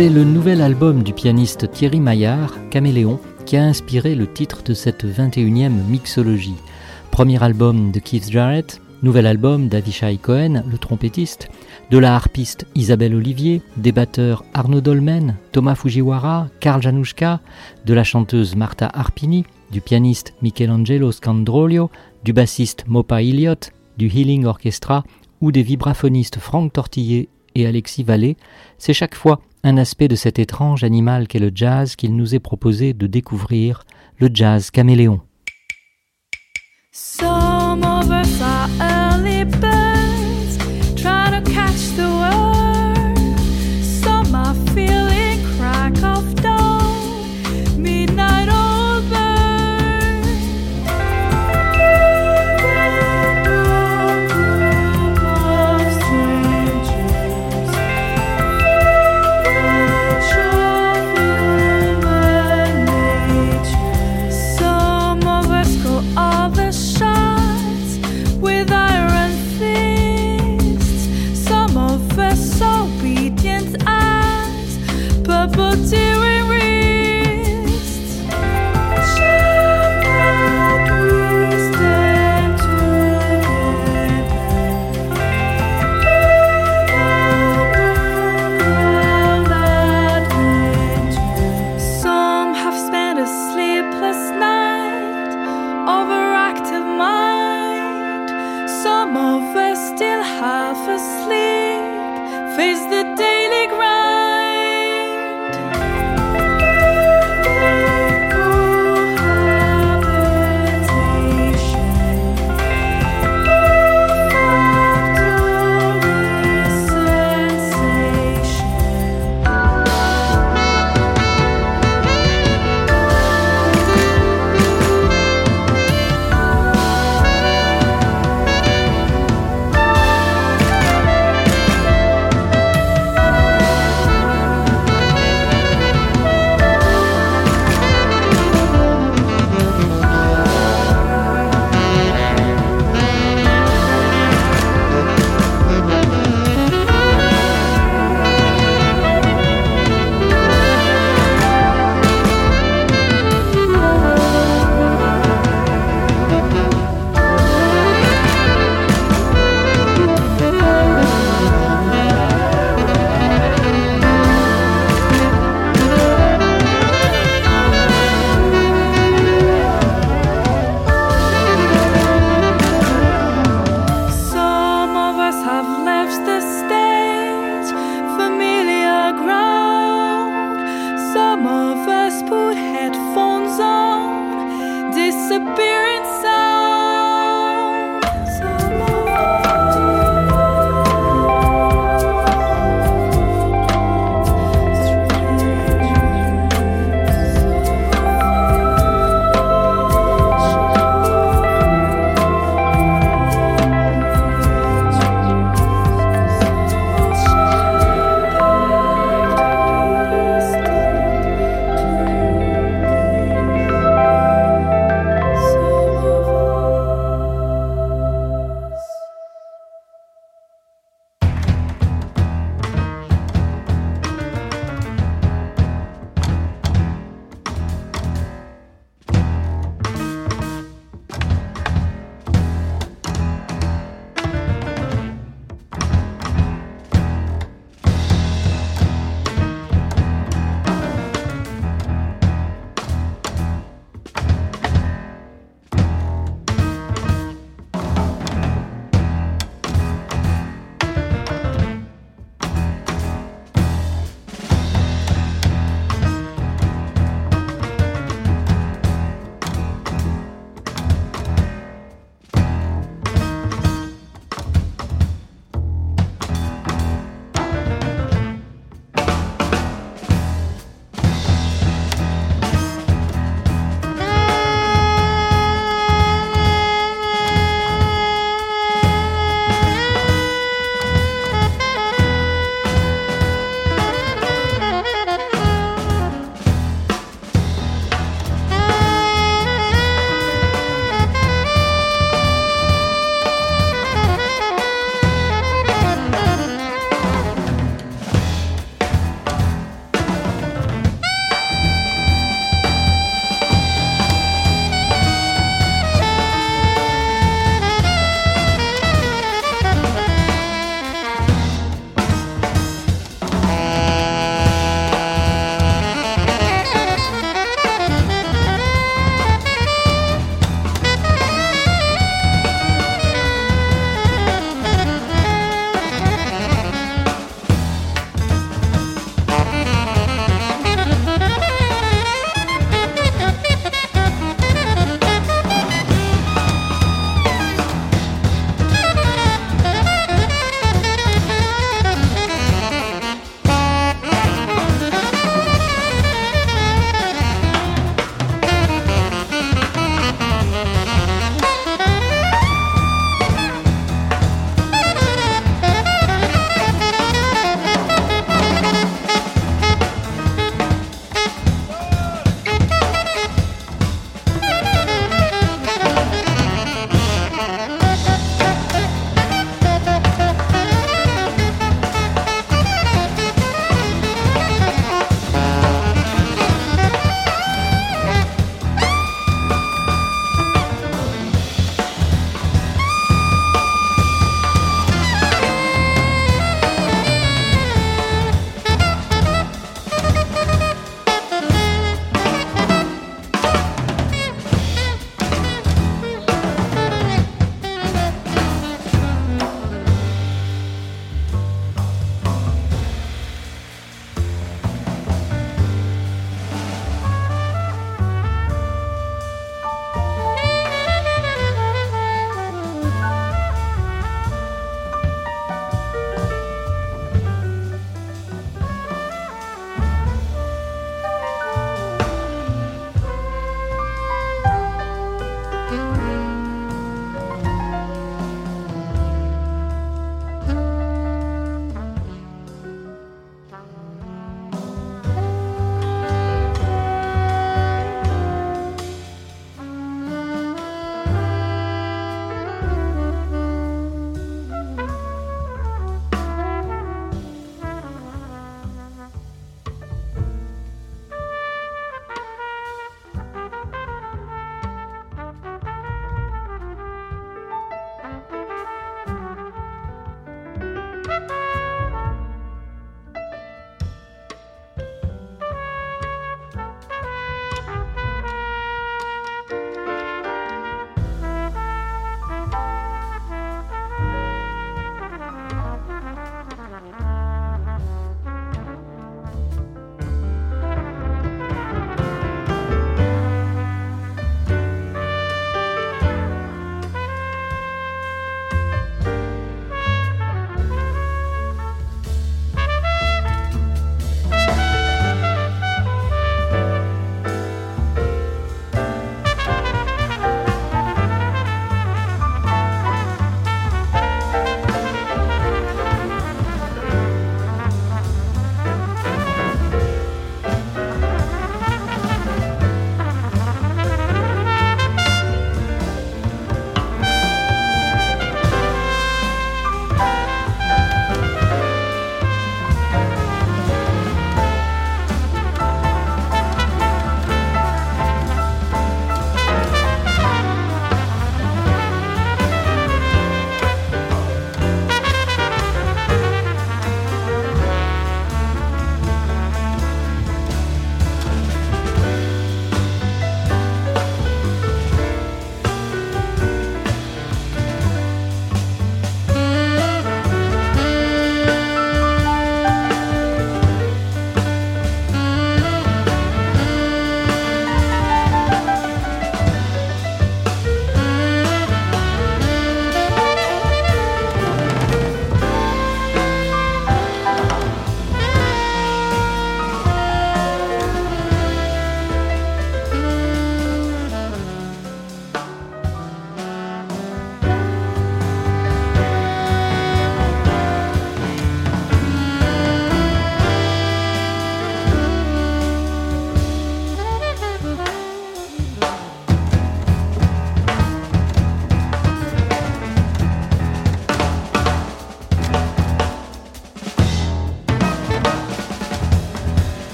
C'est le nouvel album du pianiste Thierry Maillard, Caméléon, qui a inspiré le titre de cette 21e mixologie. Premier album de Keith Jarrett, nouvel album d'Avishai Cohen, le trompettiste, de la harpiste Isabelle Olivier, des batteurs Arnaud Dolmen, Thomas Fujiwara, Karl Januszka, de la chanteuse Marta Arpini, du pianiste Michelangelo Scandrolio, du bassiste Mopa Illiot, du Healing Orchestra ou des vibraphonistes Franck Tortillé et Alexis Vallée, c'est chaque fois un aspect de cet étrange animal qu'est le jazz qu'il nous est proposé de découvrir, le jazz caméléon.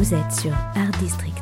Vous êtes sur Art District.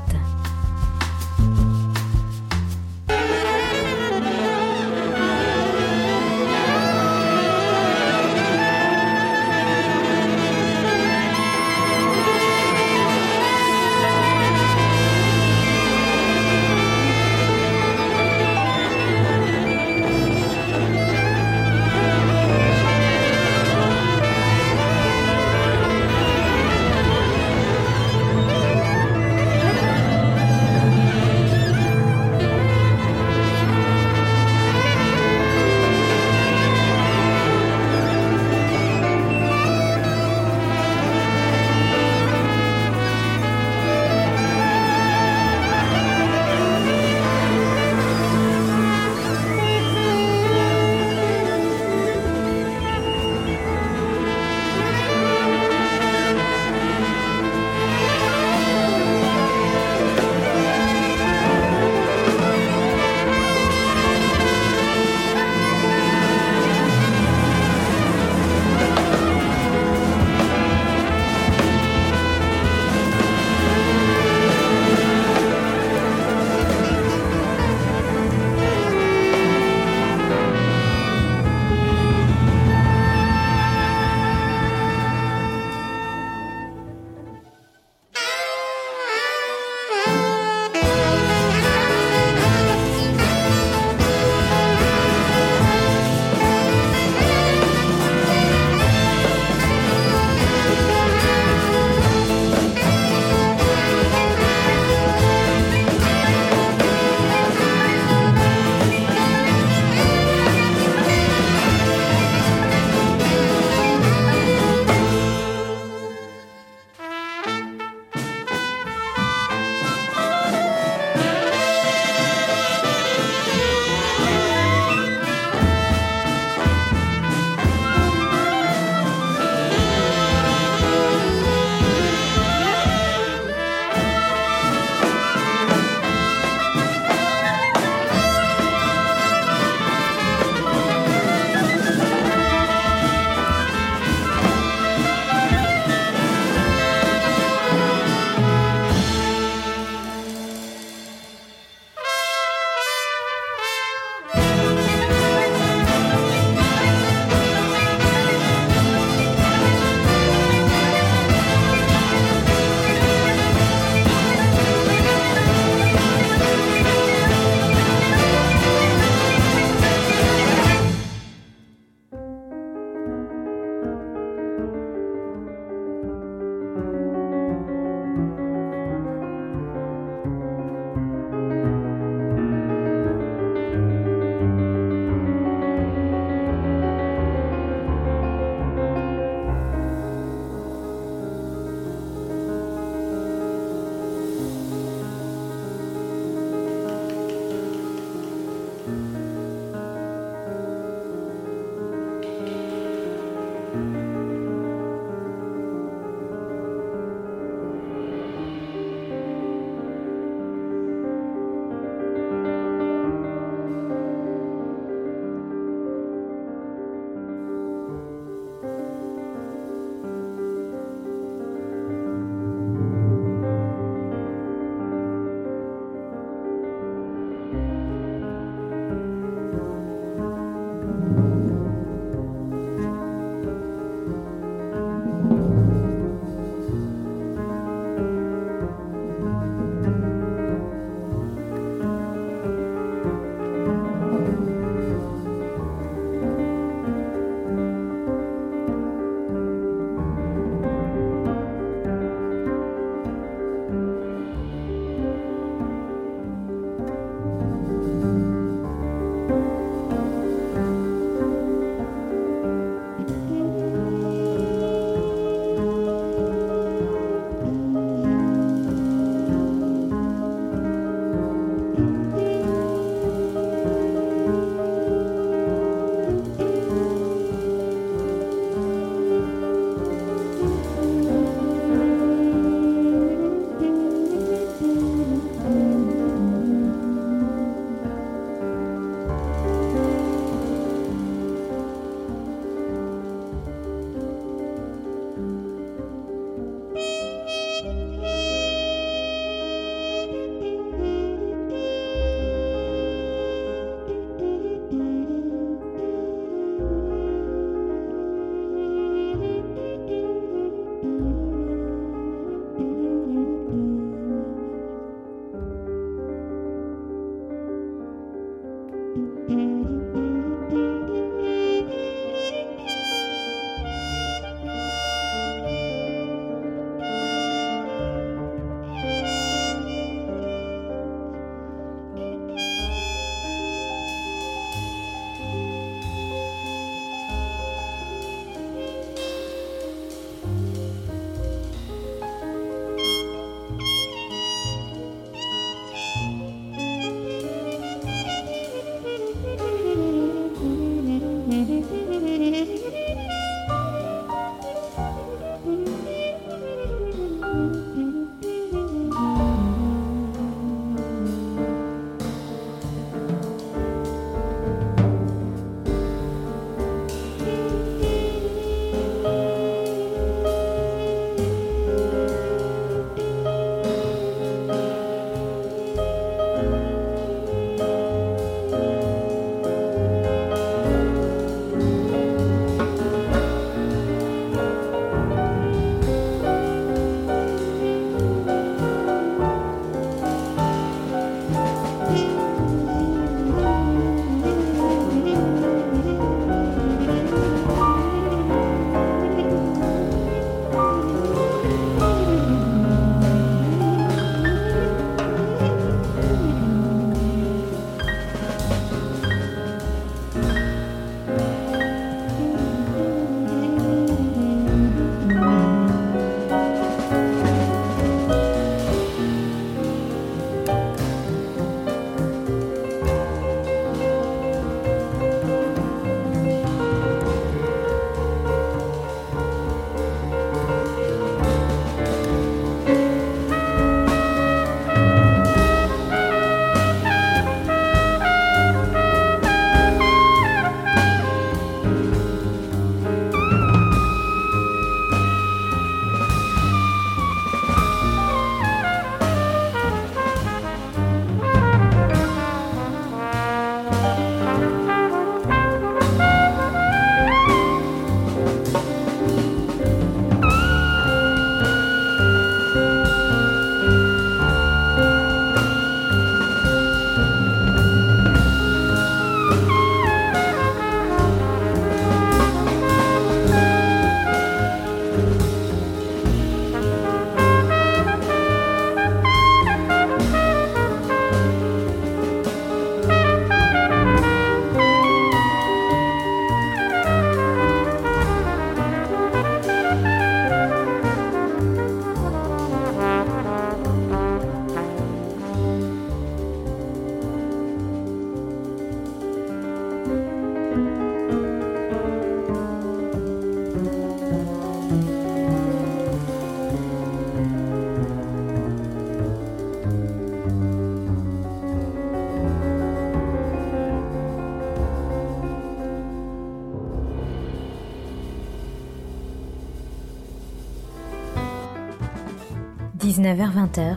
19h-20h,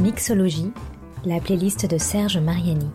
Mixologie, la playlist de Serge Mariani.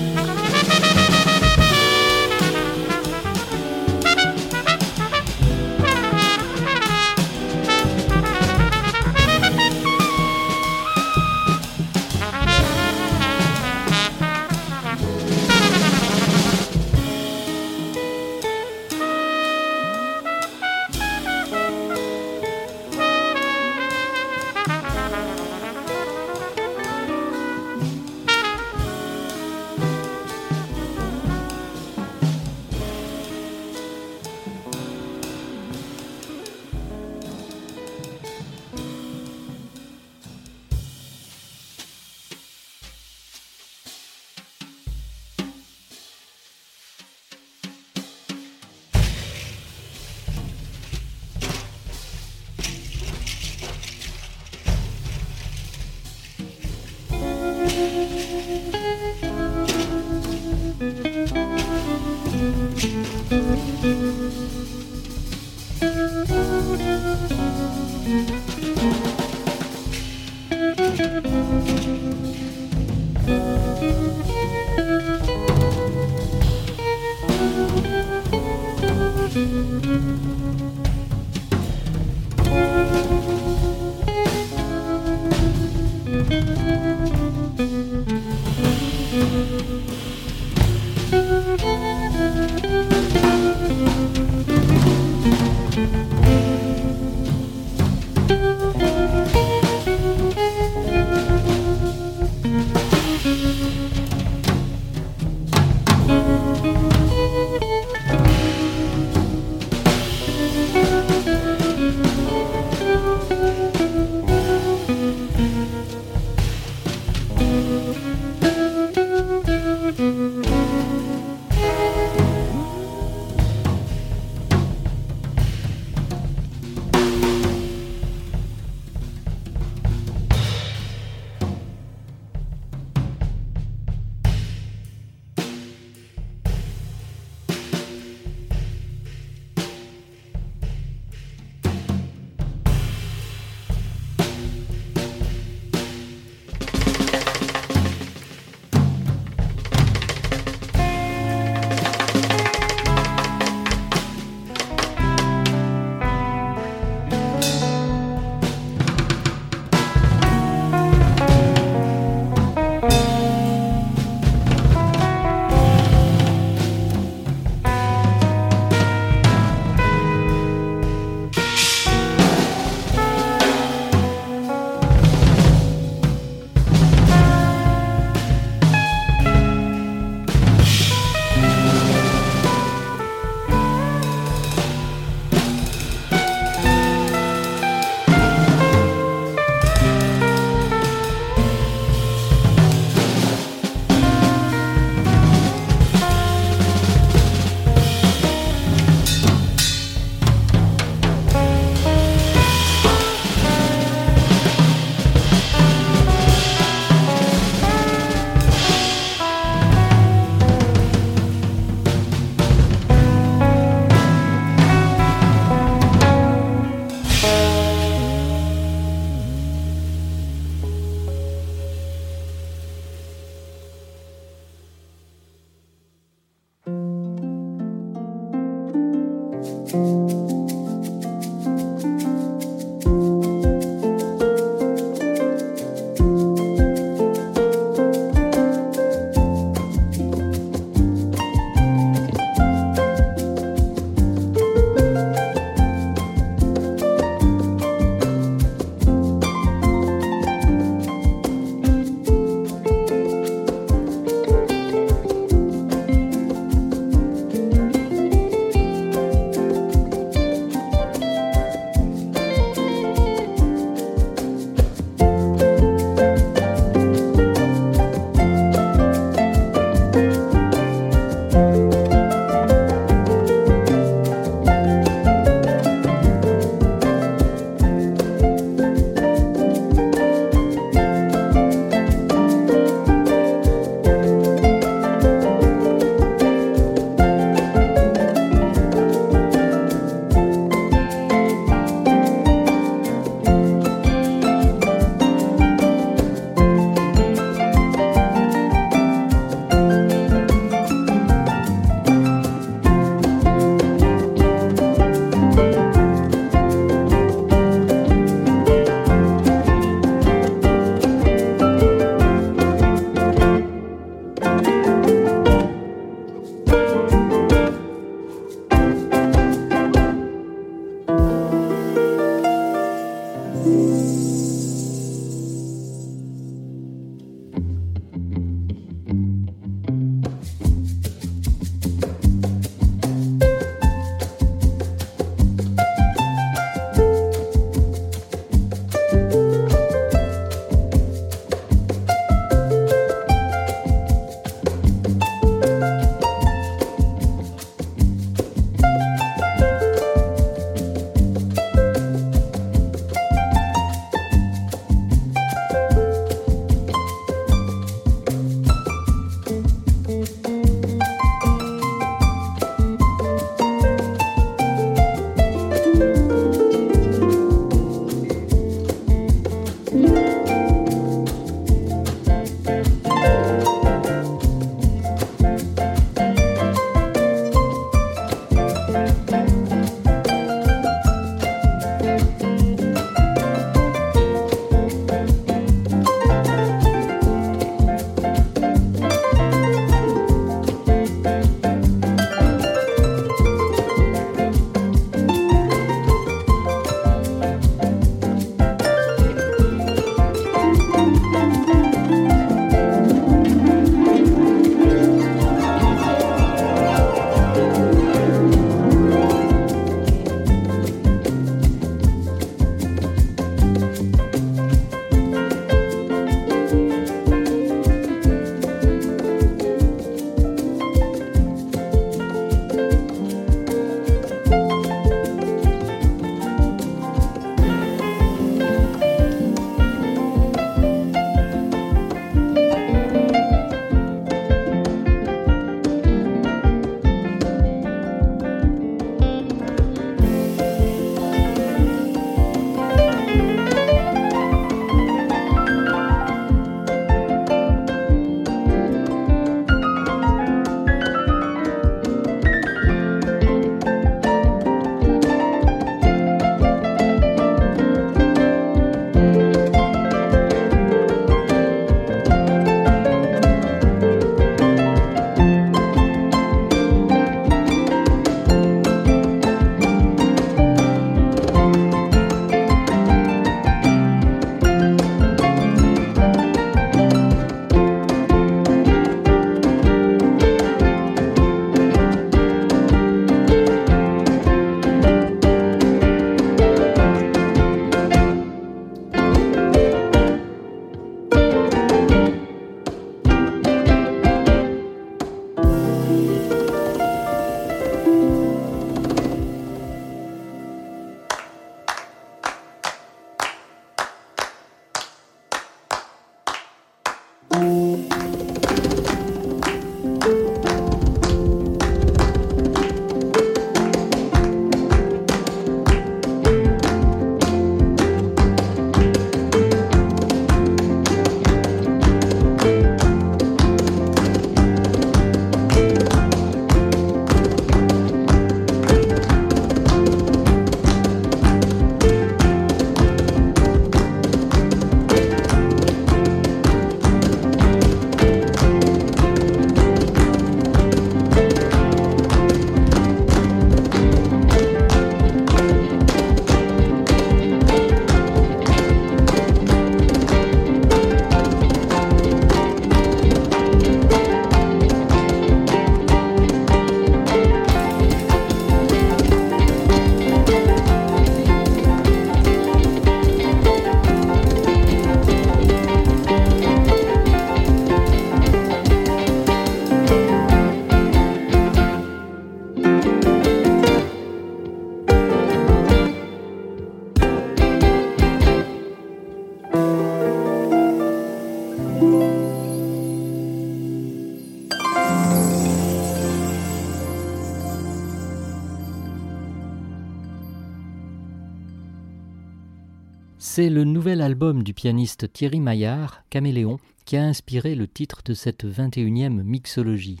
C'est le nouvel album du pianiste Thierry Maillard, Caméléon, qui a inspiré le titre de cette 21e mixologie.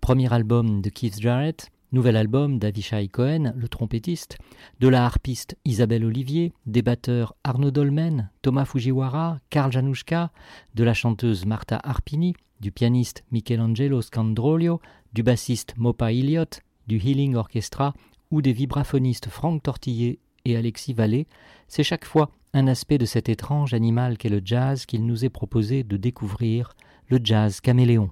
Premier album de Keith Jarrett, nouvel album d'Avishai Cohen, le trompettiste, de la harpiste Isabelle Olivier, des batteurs Arnaud Dolmen, Thomas Fujiwara, Karl Januszka, de la chanteuse Marta Arpini, du pianiste Michelangelo Scandrolio, du bassiste Mopa Illiot, du Healing Orchestra ou des vibraphonistes Franck Tortillé et Alexis Vallée, c'est chaque fois un aspect de cet étrange animal qu'est le jazz qu'il nous est proposé de découvrir, le jazz caméléon.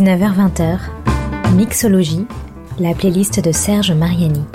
19h-20h, Mixologie, la playlist de Serge Mariani.